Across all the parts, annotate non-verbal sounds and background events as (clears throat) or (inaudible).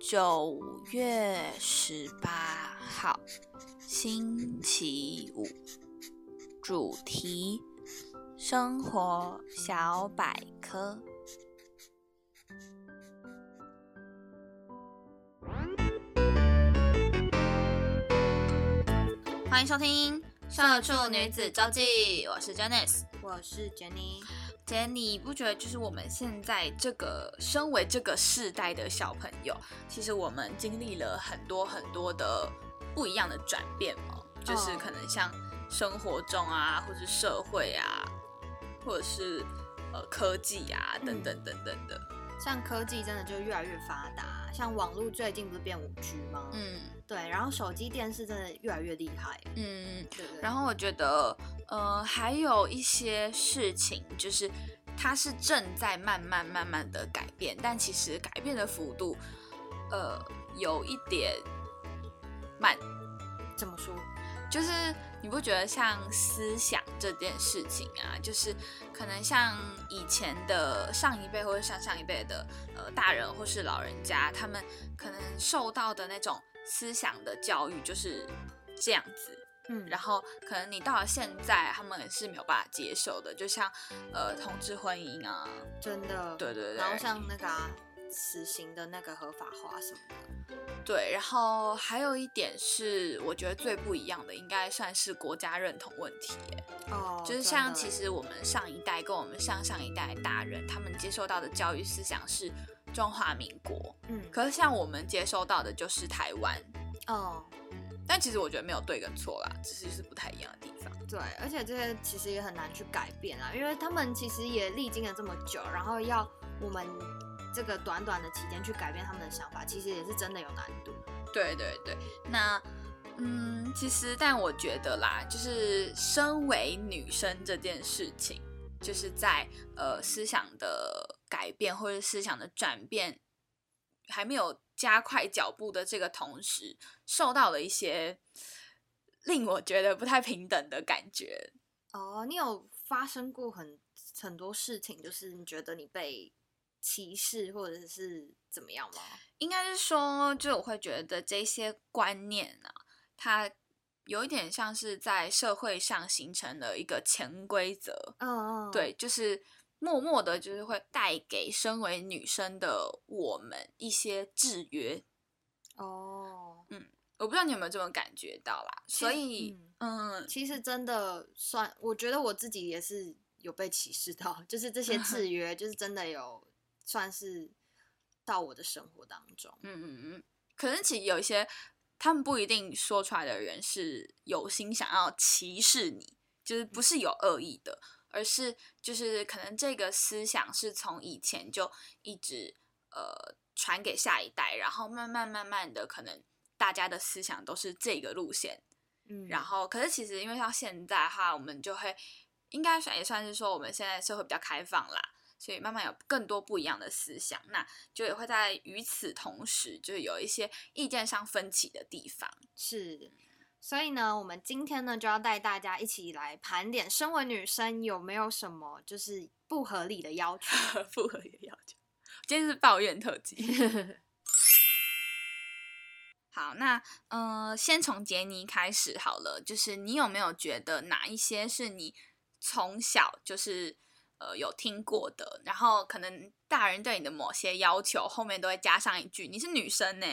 九月十八号，星期五，主题：生活小百科。欢迎收听《社畜女子周记》，我是 Janice，我是 Jenny。姐，你不觉得就是我们现在这个身为这个世代的小朋友，其实我们经历了很多很多的不一样的转变吗？就是可能像生活中啊，或是社会啊，或者是呃科技啊等等等等的。像科技真的就越来越发达，像网络最近不是变五 G 吗？嗯，对，然后手机、电视真的越来越厉害。嗯，对对。然后我觉得，呃，还有一些事情，就是它是正在慢慢慢慢的改变，但其实改变的幅度，呃，有一点慢。怎么说？就是。你不觉得像思想这件事情啊，就是可能像以前的上一辈或者上上一辈的呃大人或是老人家，他们可能受到的那种思想的教育就是这样子，嗯，然后可能你到了现在，他们是没有办法接受的，就像呃同志婚姻啊，真的，对对对，然后像那个死刑的那个合法化什么的。对，然后还有一点是，我觉得最不一样的，应该算是国家认同问题。哦，就是像其实我们上一代跟我们上上一代大人，他们接受到的教育思想是中华民国，嗯，可是像我们接收到的就是台湾。哦，但其实我觉得没有对跟错啦，只是是不太一样的地方。对，而且这些其实也很难去改变啊，因为他们其实也历经了这么久，然后要我们。这个短短的期间去改变他们的想法，其实也是真的有难度。对对对，那嗯，其实但我觉得啦，就是身为女生这件事情，就是在呃思想的改变或者思想的转变还没有加快脚步的这个同时，受到了一些令我觉得不太平等的感觉。哦，你有发生过很很多事情，就是你觉得你被。歧视或者是怎么样吗？应该是说，就我会觉得这些观念啊，它有一点像是在社会上形成了一个潜规则。嗯嗯，对，就是默默的，就是会带给身为女生的我们一些制约。哦，嗯，我不知道你有没有这种感觉到啦。所以，嗯，其实真的算，我觉得我自己也是有被歧视到，就是这些制约，就是真的有。算是到我的生活当中，嗯嗯嗯，可能其实有一些他们不一定说出来的人是有心想要歧视你，就是不是有恶意的，而是就是可能这个思想是从以前就一直呃传给下一代，然后慢慢慢慢的可能大家的思想都是这个路线，嗯，然后可是其实因为像现在哈，我们就会应该算也算是说我们现在社会比较开放啦。所以慢慢有更多不一样的思想，那就也会在与此同时，就是有一些意见上分歧的地方。是，所以呢，我们今天呢就要带大家一起来盘点，身为女生有没有什么就是不合理的要求？(laughs) 不合理的要求。今天是抱怨特辑。(laughs) 好，那嗯，先从杰尼开始好了。就是你有没有觉得哪一些是你从小就是？呃，有听过的，然后可能大人对你的某些要求后面都会加上一句：“你是女生呢。”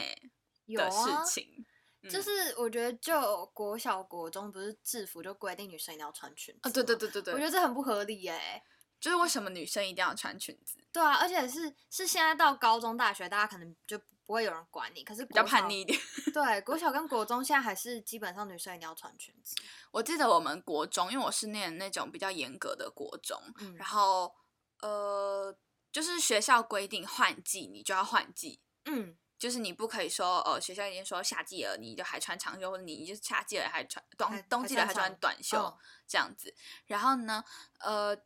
的事情。就嗯是我觉得就国小国中不是制服就规定女生一定要穿裙子啊，对对，对对对，我觉得这很不合理耶。就是为什么女生一定要穿裙子，对啊，而且是是现在到高中大学，大家可能就不会有人管你，可是比较叛逆一点。(laughs) 对，国小跟国中现在还是基本上女生一定要穿裙子。我记得我们国中，因为我是念那种比较严格的国中，嗯然后呃，就是学校规定换季你就要换季，嗯，就是你不可以说呃学校已经说夏季了你就还穿长袖，或者你就是夏季了还穿冬冬季了还穿短袖、嗯这样子。然后呢，呃，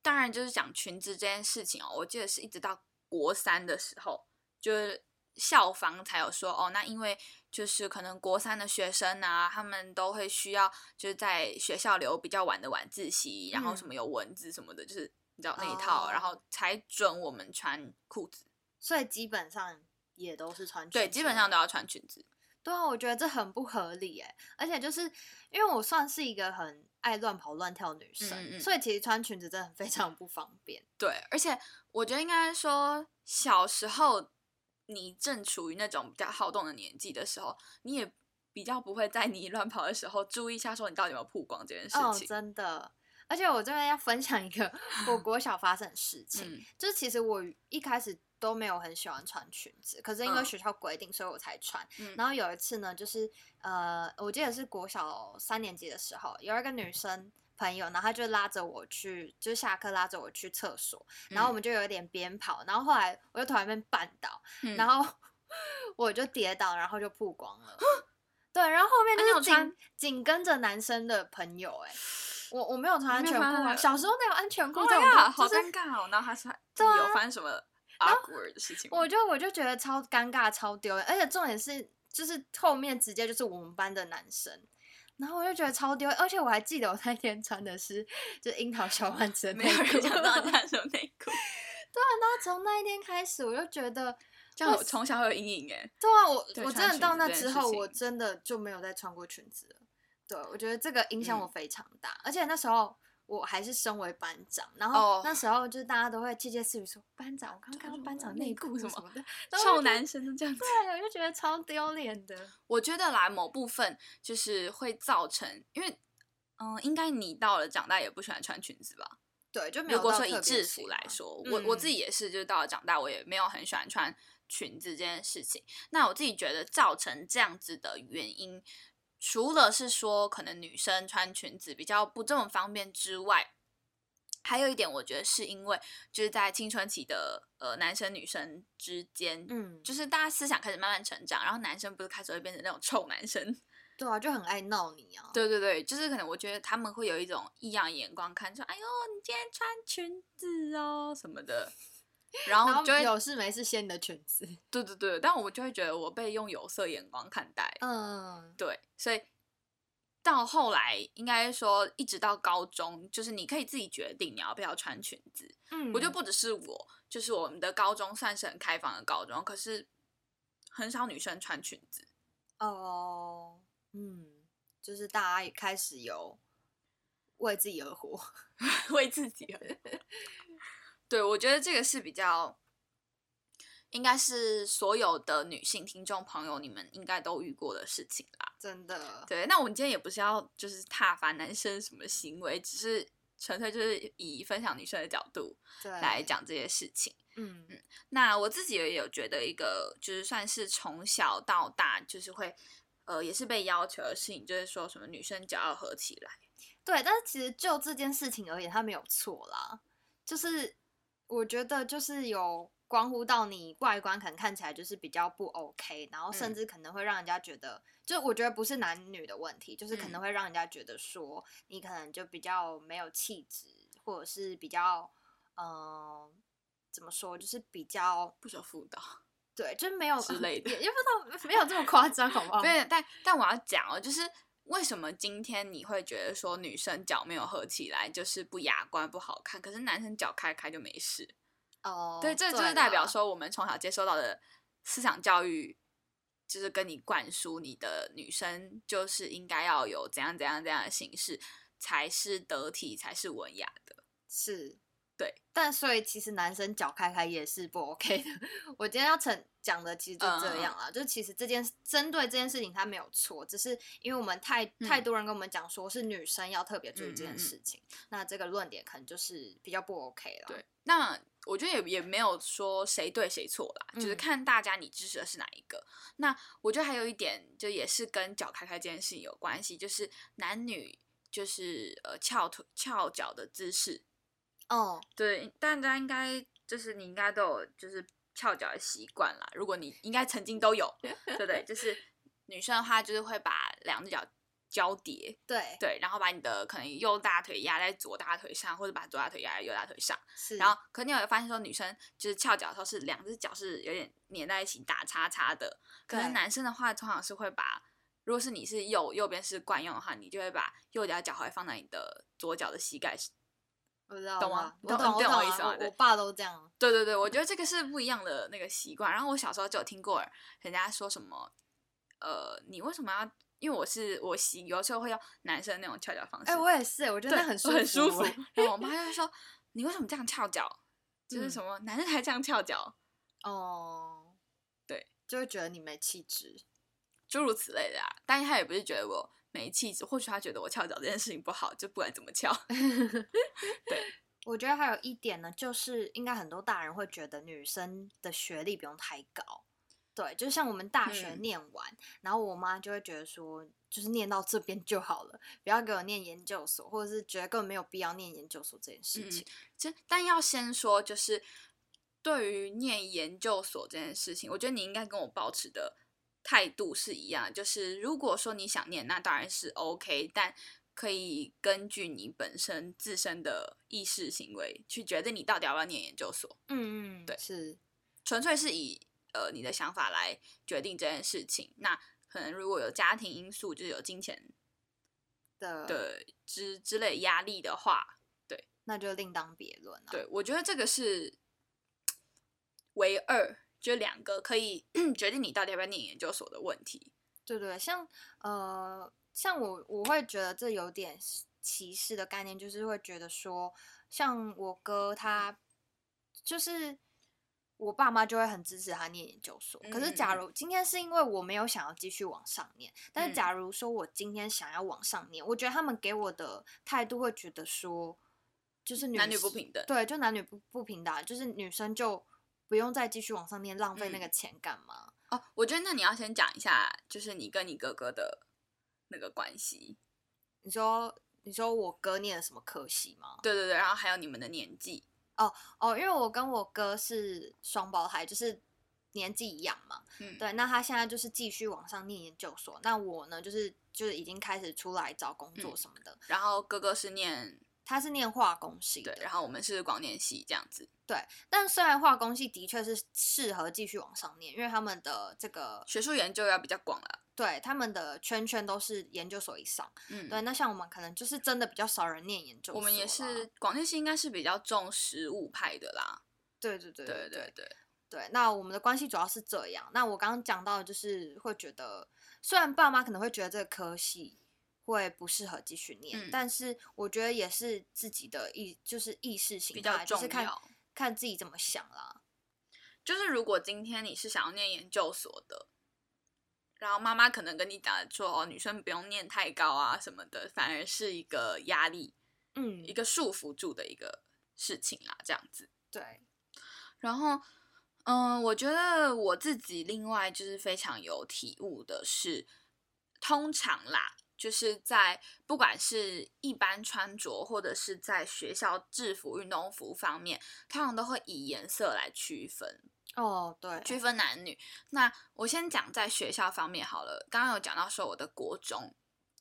当然就是讲裙子这件事情哦，我记得是一直到国三的时候，就是校方才有说哦，那因为就是可能国三的学生啊，他们都会需要就是在学校留比较晚的晚自习，然后什嗯么有蚊子什么的，就是你知道那一套，然哦后才准我们穿裤子。所以基本上也都是穿裙子。对，基本上都要穿裙子。对啊，我觉得这很不合理哎，而且就是因为我算是一个很爱乱跑乱跳的女生，嗯嗯所以其实穿裙子真的非常不方便。对，而且我觉得应该说，小时候你正处于那种比较好动的年纪的时候，你也比较不会在你乱跑的时候注意一下说你到底有没有曝光这件事哦，情。真的。而且我这边要分享一个 (laughs) 我国小发生的事情，嗯就是其实我一开始都没有很喜欢穿裙子，可是因为嗯学校规定，所以我才穿。嗯然后有一次呢，就是呃，我记得是国小三年级的时候，有一个女生朋友，然后他就拉着我去，就是下课拉着我去厕所，然后我嗯们就有点边跑，然后后来我就突然被绊倒，嗯然后 (laughs) 我就跌倒，然后就曝光了。对，然后后面就是紧穿紧跟着男生的朋友、哎，我我没有穿安全裤啊，小时候哪有安全裤 Oh 这 my 种 god，好就是尴尬哦！然后他是对啊有发生什么 awkward 的事情？我就我就觉得超尴尬、超丢人，而且重点是，就是后面直接就是我们班的男生，然后我就觉得超丢，而且我还记得我那天穿的是就是樱桃小丸子的没内裤，有人想到你穿什么内裤，(laughs) 那从那一天开始，我就觉得，这样我从小会有阴影哎。对啊，我我真的到那之后，我真的就没有再穿过裙子了。对，我觉得这个影响我嗯非常大，而且那时候。我还是身为班长，然后哦那时候就是大家都会窃窃私语说：“班长，我刚看到班长内内裤什么的。”臭男生都这样子。对，我就觉得超丢脸的。我觉得啦，某部分就是会造成，因为嗯，应该你到了长大也不喜欢穿裙子吧？对，就没有如果说以制服来说，我我自嗯己也是，就是到了长大，我也没有很喜欢穿裙子这件事情。那我自己觉得造成这样子的原因，除了是说可能女生穿裙子比较不这么方便之外，还有一点，我觉得是因为就是在青春期的呃男生女生之间，嗯，就是大家思想开始慢慢成长，然后男生不是开始会变成那种臭男生，(laughs) 对啊，就很爱闹你啊。对对对，就是可能我觉得他们会有一种异样眼光看，说哎呦你今天穿裙子哦什么的，然然后后就会有事没事掀你的裙子。对对对，但我就会觉得我被用有色眼光看待，嗯，对，所以到后来应该说一直到高中，就是你可以自己决定你要不要穿裙子。嗯我觉得不只是我，就是我们的高中算是很开放的高中，可是很少女生穿裙子。哦，嗯，就是大家也开始有为自己而活。(laughs) 为自己而对，我觉得这个是比较，应该是所有的女性听众朋友，你们应该都遇过的事情啦。真的，对，那我们今天也不是要就是挞伐男生什么行为，只是纯粹就是以分享女生的角度，来，讲这些事情。嗯那我自己也有觉得一个，就是算是从小到大，就是会，呃，也是被要求的事情，就是说什么女生脚要合起来。对，但是其实就这件事情而言，他没有错啦。就是我觉得就是有关乎到你外观可能看起来就是比较不 OK，然后甚嗯至可能会让人家觉得，就我觉得不是男女的问题，就是可能嗯会让人家觉得说你可能就比较没有气质，或者是比较嗯、呃怎么说，就是比较不守妇道。对，就是没有之类的也也不知道没有这么夸张，好不好？(laughs) 对，但但我要讲哦，就是为什么今天你会觉得说女生脚没有合起来就是不雅观不好看，可是男生脚开开就没事？哦，对，这就是代表说我们从小接受到的思想教育，就是跟你灌输你的女生就是应该要有怎样怎样怎样的形式才是得体，才是文雅的。是对，但所以其实男生脚开开也是不 OK 的。我今天要成讲的其实就这样啦，就其实这件针对这件事情他没有错，只是因为我们太太多人跟我们讲说是女生要特别注意这件事情，那这个论点可能就是比较不 OK 了。对，那我觉得也也没有说谁对谁错啦，就是看大家你支持的是哪一个。那我觉得还有一点就也是跟脚开开这件事情有关系，就是男女就是呃翘腿翘脚的姿势。哦，对，大家应该就是你应该都有就是翘脚的习惯啦。如果你应该曾经都有，(laughs) 对不对？就是女生的话，就是会把两只脚交叠，对对，然后把你的可能右大腿压在左大腿上，或者把左大腿压在右大腿上。是，然后，可你有发现说，女生就是翘脚的时候是两只脚是有点粘在一起打叉叉的，可能男生的话通常是会把，如果是你是右右边是惯用的话，你就会把右脚脚踝放在你的左脚的膝盖。我知道，懂吗？我懂，我懂我意思吗？我爸都这样。对对对，我觉得这个是不一样的那个习惯。然后我小时候就有听过人家说什么，呃，你为什么要？因为我是我习，有时候会用男生那种翘脚方式。哎，我也是，我觉得那很舒服，很舒服。然后我妈就会说，你为什么这样翘脚？就是什么男生才这样翘脚？哦，对，就会觉得你没气质，诸如此类的啊。但是他也不是觉得我。没气质，或许他觉得我翘脚这件事情不好，就不管怎么翘。(laughs) 对，我觉得还有一点呢，就是应该很多大人会觉得女生的学历不用太高。对，就像我们大学念完，然后我妈就会觉得说，就是念到这边就好了，不要给我念研究所，或者是觉得根本没有必要念研究所这件事情。其实，但要先说，就是对于念研究所这件事情，我觉得你应该跟我保持的。态度是一样，就是如果说你想念，那当然是 OK，但可以根据你本身自身的意识行为去决定你到底要不要念研究所。嗯嗯，对，是纯粹是以呃你的想法来决定这件事情。那可能如果有家庭因素，就是有金钱的的之之类压力的话，对，那就另当别论了。对，我觉得这个是 (tsk) 唯二。就两个可以 (clears throat) 决定你到底要不要念研究所的问题。对对，像呃，像我我会觉得这有点歧视的概念，就是会觉得说，像我哥他就是我爸妈就会很支持他念研究所。可是假如今天是因为我没有想要继续往上念，但是假如说我今天想要往上念，我觉得他们给我的态度会觉得说，就是男女不平等。对，就男女不不平等，就是女生就。不用再继续往上念，浪费那个钱干嘛？哦，我觉得那你要先讲一下，就是你跟你哥哥的那个关系。你说，你说我哥念了什么科系吗？对对对，然后还有你们的年纪。哦哦，因为我跟我哥是双胞胎，就是年纪一样嘛。嗯，对。那他现在就是继续往上念研究所，那我呢，就是就是已经开始出来找工作什么的。然后哥哥是念。他是念化工系，对，然后我们是广电系这样子，对。但虽然化工系的确是适合继续往上念，因为他们的这个学术研究要比较广了，对，他们的圈圈都是研究所以上，嗯，对。那像我们可能就是真的比较少人念研究所，我们也是广电系应该是比较重实务派的啦，对对对对对对对。那我们的关系主要是这样。那我刚刚讲到的就是会觉得，虽然爸妈可能会觉得这个科系。会不适合继续念，但是我觉得也是自己的意，就是意识形态，就是看看自己怎么想啦。就是如果今天你是想要念研究所的，然后妈妈可能跟你讲说哦，女生不用念太高啊什么的，反而是一个压力，嗯，一个束缚住的一个事情啦，这样子。对。然后，嗯，我觉得我自己另外就是非常有体悟的是，通常啦。就是在不管是一般穿着，或者是在学校制服、运动服方面，通常都会以颜色来区分。哦，对，区分男女。那我先讲在学校方面好了。刚刚有讲到说我的国中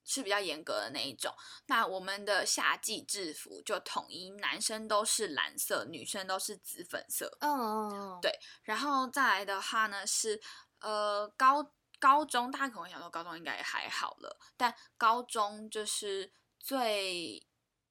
是比较严格的那一种。那我们的夏季制服就统一，男生都是蓝色，女生都是紫粉色。嗯嗯嗯，对。然后再来的话呢是呃高。高中大家可能想说高中应该也还好了，但高中就是最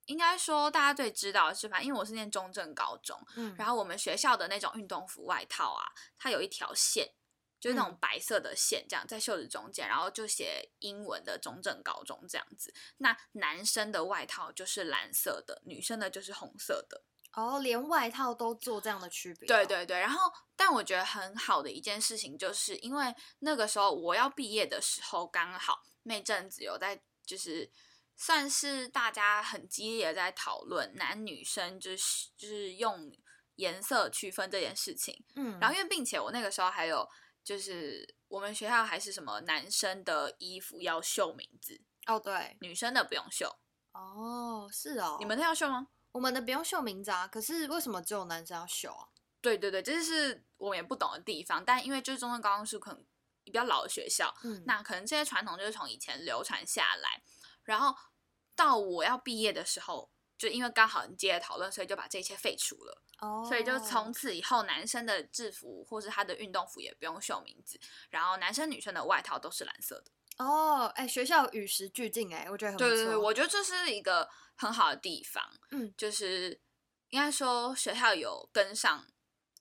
应该说大家最知道的是，反正因为我是念中正高中，嗯，然后我们学校的那种运动服外套啊，它有一条线，就是那种白色的线，这样在袖子中间，然后就写英文的中正高中这样子。那男生的外套就是蓝色的，女生的就是红色的。哦，连外套都做这样的区别、对，对对，然后但我觉得很好的一件事情，就是因为那个时候我要毕业的时候，刚好那阵子有在就是算是大家很激烈的在讨论男女生就是就是用颜色区分这件事情。嗯，然后因为并且我那个时候还有就是我们学校还是什么男生的衣服要绣名字，哦对，女生的不用绣。哦是哦，你们那要绣吗？我们的不用秀名字啊，可是为什么只有男生要秀啊？对对对，这是我们也不懂的地方。但因为就是中正高中是可能比较老的学校，嗯，那可能这些传统就是从以前流传下来，然后到我要毕业的时候，就因为刚好你接着讨论，所以就把这一切废除了。哦，所以就从此以后，男生的制服或是他的运动服也不用绣名字，然后男生女生的外套都是蓝色的。哦，哎、学校与时俱进、哎，我觉得很。对对对，我觉得这是一个很好的地方。嗯，就是应该说学校有跟上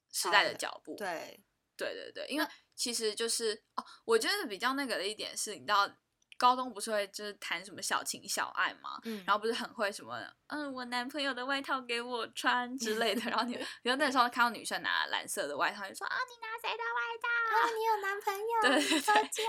时代的脚步。对，对对对，因为其实就是哦，我觉得比较那个的一点是，你知道高中不是会就是谈什么小情小爱嘛，嗯，然后不是很会什么，嗯，我男朋友的外套给我穿之类的，然后你，(laughs) 然后那时候看到女生拿蓝色的外套，就说啊，你拿谁的外套？啊，你有男朋友，对对对。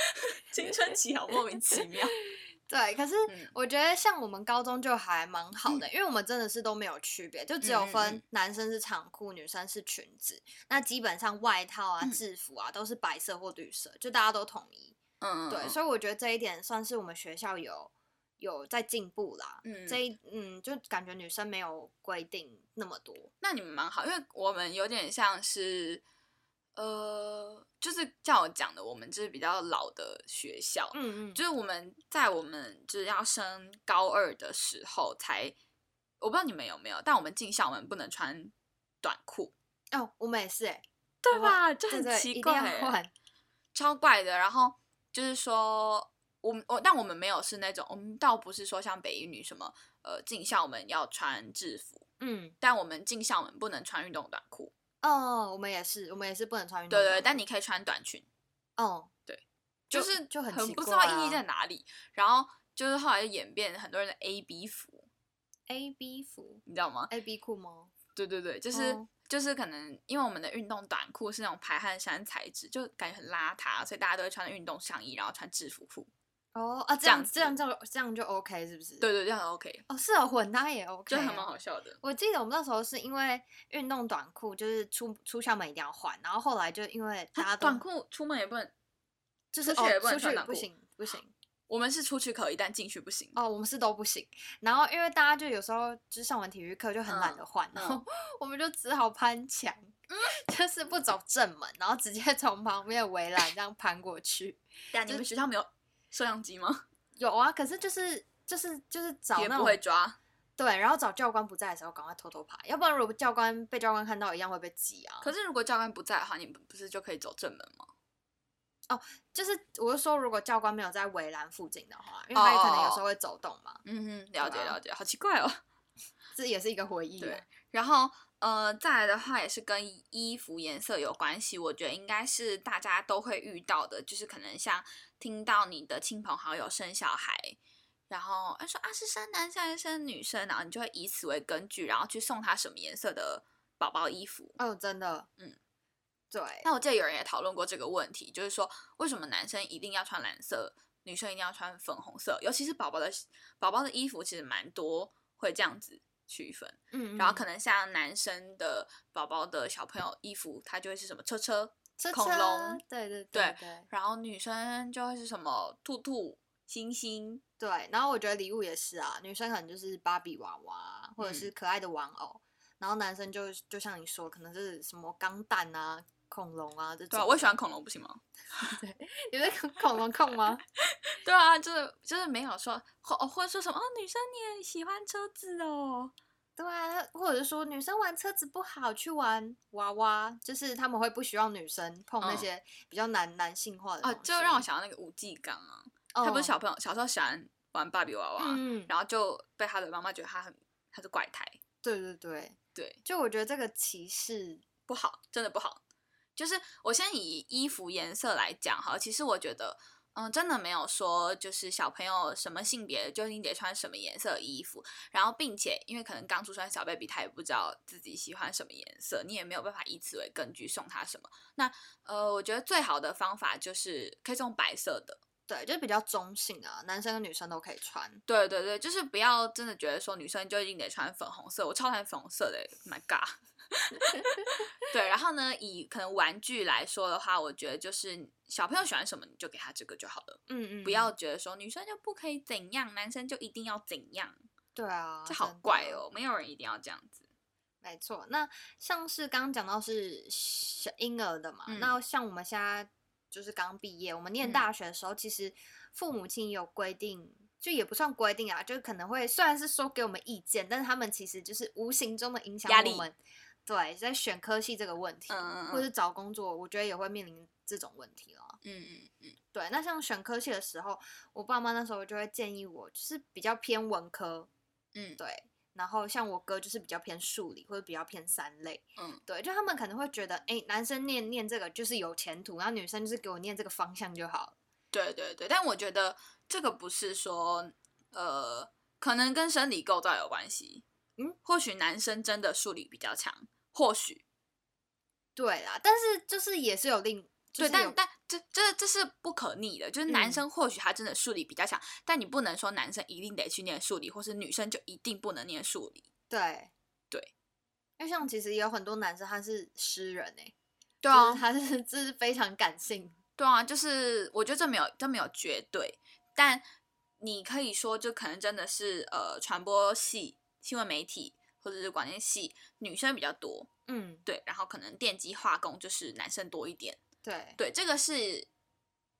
(laughs) 青春期好莫名其妙。(laughs) 对，可是嗯我觉得像我们高中就还蛮好的，因为我们真的是都没有区别，就只有分嗯男生是长裤，女生是裙子。那基本上外套啊、嗯制服啊都是白色或绿色，就大家都统一。嗯，对，所以我觉得这一点算是我们学校有有在进步啦。嗯这一嗯，就感觉女生没有规定那么多。那你们蛮好，因为我们有点像是，呃，就是像我讲的，我们就是比较老的学校，嗯嗯，就是我们在我们就是要升高二的时候才，我不知道你们有没有，但我们进校门不能穿短裤，哦，我们也是哎、对吧？就很奇怪欸，超怪的。然后就是说，我们我但我们没有是那种，我们倒不是说像北一女什么，呃，进校门要穿制服，嗯，但我们进校门不能穿运动短裤，哦，我们也是，我们也是不能穿运动对对，但你可以穿短裙。哦，对就是就很不知道意义在哪里。然后就是后来就演变很多人的 A B 服，A B 服你知道吗？A B 裤吗？对对对，就是、哦就是可能因为我们的运动短裤是那种排汗衫材质，就感觉很邋遢，所以大家都会穿运动上衣，然后穿制服裤。哦啊，这这样样这样就这样就 OK 是不是？对对，这样 OK，哦，是哦，混搭也 OK，就还蛮哦好笑的。我记得我们那时候是因为运动短裤，就是出出校门一定要换，然后后来就因为大家短裤出门也不能，就是出去也哦出去不能穿短裤不行不行我们是出去可以，但进去不行。哦，我们是都不行。然后因为大家就有时候就是上完体育课就很懒嗯得换，然后嗯 (laughs) 我们就只好攀墙，就是不走正门，然后直接从旁边的围栏这样攀过去。对啊，你们学校没有摄像机吗？(laughs) 有啊，可是就是就是就是找也不那种会抓。对，然后找教官不在的时候赶快偷偷爬，要不然如果教官被教官看到，一样会被挤啊。可是如果教官不在的话，你们不是就可以走正门吗？就是我是说，如果教官没有在围栏附近的话，因为他也可能有时哦候会走动嘛，嗯哼，了解了解，好奇怪哦。这也是一个回忆啊。对然后呃，再来的话也是跟衣服颜色有关系，我觉得应该是大家都会遇到的，就是可能像听到你的亲朋好友生小孩，然后他说啊是生男生还是生女生，然后你就会以此为根据，然后去送他什么颜色的宝宝衣服。哦，真的，嗯，对，那我记得有人也讨论过这个问题，就是说为什么男生一定要穿蓝色，女生一定要穿粉红色？尤其是宝宝的宝宝的衣服，其实蛮多会这样子区分。嗯，然后可能能像男生的宝宝的小朋友衣服，它就会是什么车车，车恐龙对对对对然后女生就会是什么兔兔、星星。对，然后我觉得礼物也是啊，女生可能就是芭比娃娃或者是嗯可爱的玩偶，然后男生就就像你说，可能是什么钢弹啊、恐龙啊这种。对啊，我也喜欢恐龙，不行吗？(laughs) 你是恐龙控吗？(laughs) 对啊，就是就是没有说或或者说什么哦，女生你也喜欢车子哦。对啊，或者是说女生玩车子不好，去玩娃娃，就是他们会不希望女生碰那嗯些比较男男性化的哦，东西。就让我想到那个吴继刚啊，他不是哦小朋友小时候喜欢玩芭比娃娃，嗯，然后就被他的妈妈觉得他很他是怪胎，对对对，对，就我觉得这个歧视，不好，真的不好。就是我先以衣服颜色来讲哈，其实我觉得，嗯，真的没有说就是小朋友什么性别就一定得穿什么颜色的衣服，然后并且因为可能刚出生的小 baby 他也不知道自己喜欢什么颜色，你也没有办法以此为根据送他什么。那呃，我觉得最好的方法就是可以送白色的。对，就是比较中性啊，男生跟女生都可以穿。对对对，就是不要真的觉得说女生就一定得穿粉红色，我超讨厌粉红色的，My God。(laughs) 对，然后呢，以可能玩具来说的话，我觉得就是小朋友喜欢什么你就给他这个就好了，嗯嗯，不要觉得说女生就不可以怎样，男生就一定要怎样，对啊，这好怪哦，没有人一定要这样子。没错，那像是刚刚讲到是小婴儿的嘛，嗯那像我们现在就是刚毕业，我们念嗯大学的时候，其实父母亲有规定，就也不算规定啊，就是可能会虽然是说给我们意见，但是他们其实就是无形中的影响我们。对，在选科系这个问题，或者找工作，我觉得也会面临这种问题了。嗯嗯嗯，对，那像选科系的时候，我爸妈那时候就会建议我，就是比较偏文科，嗯对。然后像我哥就是比较偏数理或者比较偏三类，嗯，对，就他们可能会觉得，哎，男生念念这个就是有前途，然后女生就是给我念这个方向就好了。对对对，但我觉得这个不是说呃，可能跟生理构造有关系。嗯，或许男生真的数理比较强，或许。对啦，但是就是也是有另，就对，但但这这这是不可逆的，就是男嗯。生或许他真的数理比较强，但你不能说男生一定得去念数理，或是女生就一定不能念数理。对。对，因为像其实也有很多男生他是诗人哎、对就是他是这是非常感性，对啊，就是我觉得这没有这没有绝对，但你可以说就可能真的是呃传播系、新闻媒体或者是广电系女生比较多，嗯，对，然后可能电机化工就是男生多一点，对，对，这个是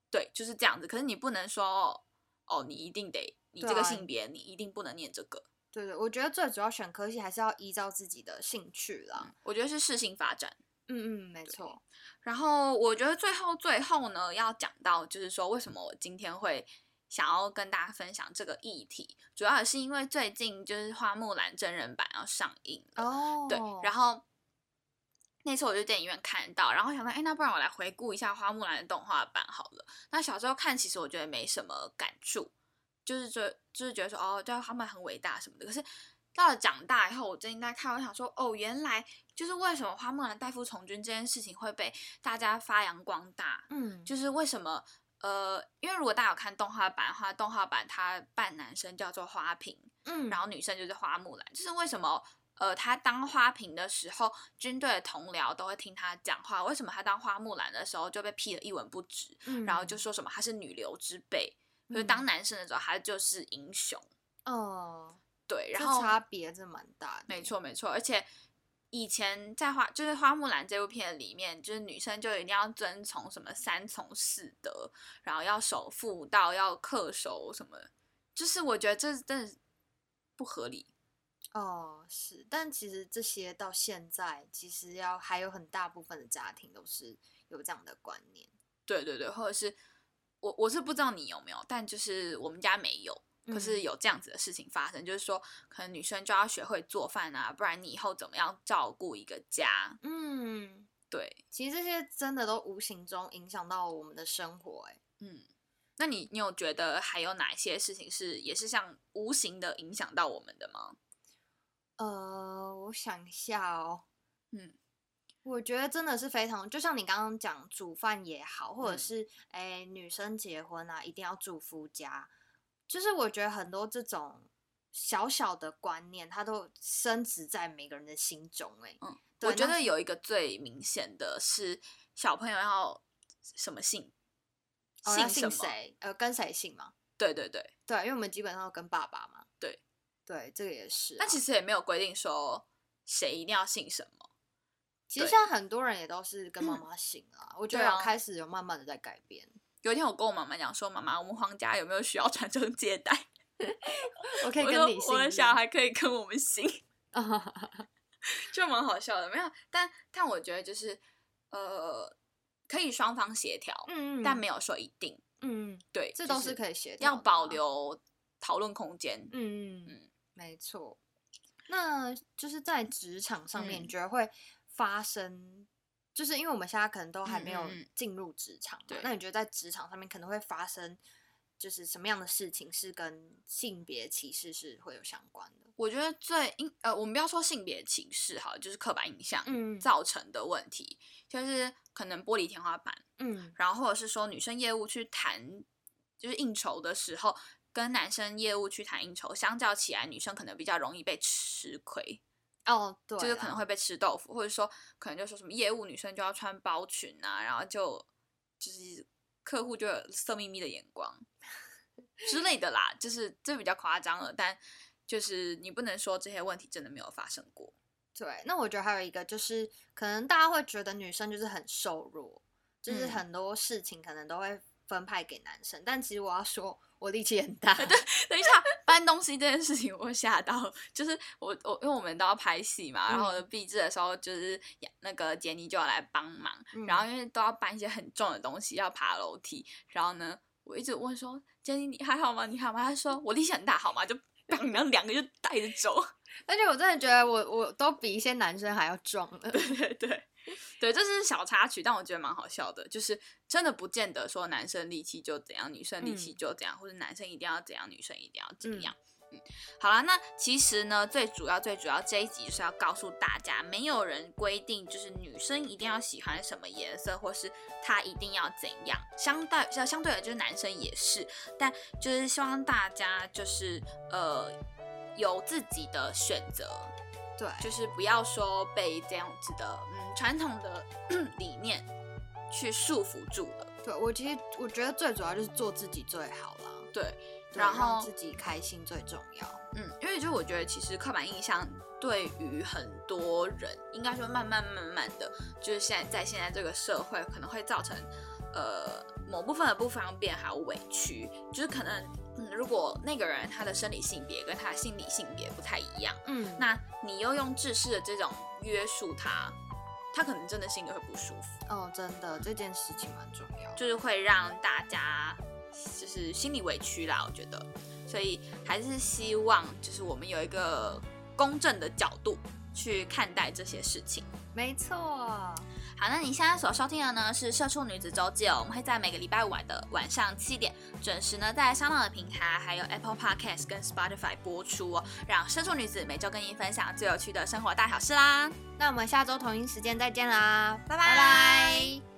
对就是这样子。可是你不能说哦，你一定得你这个性别，你一定不能念这个。对对，我觉得最主要选科系还是要依照自己的兴趣啦。我觉得是适性发展。嗯嗯，没错。然后我觉得最后最后呢，要讲到就是说，为什么我今天会想要跟大家分享这个议题，主要也是因为最近就是花木兰真人版要上映了，哦，对，然后那次我就电影院看到，然后想到，哎，那不然我来回顾一下花木兰的动画版好了。那小时候看，其实我觉得没什么感触，就是觉就是觉得说，哦，对，他们很伟大什么的。可是到了长大以后，我最近在看，我想说，哦，原来就是为什么花木兰代父从军这件事情会被大家发扬光大，嗯，就是为什么。呃，因为如果大家有看动画版的话，动画版他扮男生叫做花瓶，嗯，然后女生就是花木兰，就是为什么呃他当花瓶的时候，军队的同僚都会听他讲话，为什么他当花木兰的时候就被批得一文不值，嗯，然后就说什么他是女流之辈，就是嗯当男生的时候他就是英雄，哦，对，然这后差别真蛮大的。没错没错，而且。以前在花就是花木兰这部片里面，就是女生就一定要遵从什么三从四德，然后要守妇道，要恪守什么，就是我觉得这真的是不合理。哦，是，但其实这些到现在，其实要还有很大部分的家庭都是有这样的观念。对对对，或者是我我是不知道你有没有，但就是我们家没有，可是嗯有这样子的事情发生，就是说可能女生就要学会做饭啊，不然你以后怎么样照顾一个家？嗯，对，其实这些真的都无形中影响到我们的生活、欸。嗯，那你你有觉得还有哪一些事情是也是像无形的影响到我们的吗？呃，我想一下哦，嗯我觉得真的是非常，就像你刚刚讲煮饭也好，或者嗯是哎、女生结婚啊，一定要住夫家，就是我觉得很多这种小小的观念，它都深植在每个人的心中、欸。哎，嗯，我觉得有一个最明显的是小朋友要什么姓，姓姓？谁？呃，跟谁姓嘛？对对对，对，因为我们基本上都跟爸爸嘛。对，对，这个也是啊、但其实也没有规定说谁一定要姓什么。其实对现在很多人也都是跟妈妈姓啊，我觉得开始有慢慢的在改变。有一天我跟我妈妈讲说，妈妈，我们皇家有没有需要传宗接代？(laughs) 我可以跟你姓我的小孩可以跟我们姓，(laughs) 就蛮好笑的。没有，但但我觉得就是呃，可以双方协调，嗯，但没有说一定。嗯，对，这都是可以协调，要保。留讨论空间。嗯嗯嗯没错。那就是在职场上面，嗯你觉得会发生就是因为我们现在可能都还没有进入职场嘛，对。那你觉得在职场上面可能会发生就是什么样的事情是跟性别歧视是会有相关的？我觉得最应呃，我们不要说性别歧视哈，就是刻板印象嗯。造成的问题，就是可能玻璃天花板，嗯。然后或者是说女生业务去谈就是应酬的时候，跟男生业务去谈应酬，相较起来，女生可能比较容易被吃亏，哦，对，就是可能会被吃豆腐，或者说可能就说什么业务女生就要穿包裙啊，然后就就是客户就有色眯眯的眼光 (laughs) 之类的啦，就是这比较夸张了，但就是你不能说这些问题真的没有发生过。对。那我觉得还有一个就是，可能大家会觉得女生就是很瘦弱，就是嗯很多事情可能都会分派给男生，但其实我要说，我力气很大。(laughs) 等一下，搬东西这件事情我会吓到，就是我我因为我们都要拍戏嘛，然后我的毕制的时候就是那个杰尼就要来帮忙，嗯然后因为都要搬一些很重的东西，要爬楼梯，然后呢，我一直问说杰尼你还好吗？你还好吗？他说我力气很大，好吗？就 (laughs) 砰，然后两个就带着走，而且我真的觉得我我都比一些男生还要壮了。对对对。对，这是小插曲，但我觉得蛮好笑的。就是真的不见得说男生力气就怎样，女生力气嗯就怎样，或者男生一定要怎样，女生一定要怎嗯样。嗯，好了，那其实呢，最主要最主要这一集就是要告诉大家，没有人规定就是女生一定要喜欢什么颜色，或是她一定要怎样。相对相相对的，就是男生也是，但就是希望大家就是呃有自己的选择，对，就是不要说被这样子的嗯传统的 (clears throat) 理念去束缚住了。对我其实我觉得最主要就是做自己最好了，对，然后自己开心最重要。嗯，因为就我觉得其实刻板印象对于很多人，应该说慢慢慢慢的，就是现在在现在这个社会可能会造成呃某部分的不方便还有委屈，就是可能嗯如果那个人他的生理性别跟他的心理性别不太一样，嗯，那你又用制式的这种约束他，他可能真的心里会不舒服。哦，真的这件事情蛮重要。就是会让大家就是心里委屈啦，我觉得，所以还是希望就是我们有一个公正的角度去看待这些事情。没错，好，那你现在所收听的呢是《社畜女子周记》哦，我们会在每个礼拜五晚的晚上七点准时呢在香港的平台，还有 Apple Podcast 跟 Spotify 播出哦，让社畜女子每周跟您分享最有趣的生活大小事啦。那我们下周同一时间再见啦，拜拜拜拜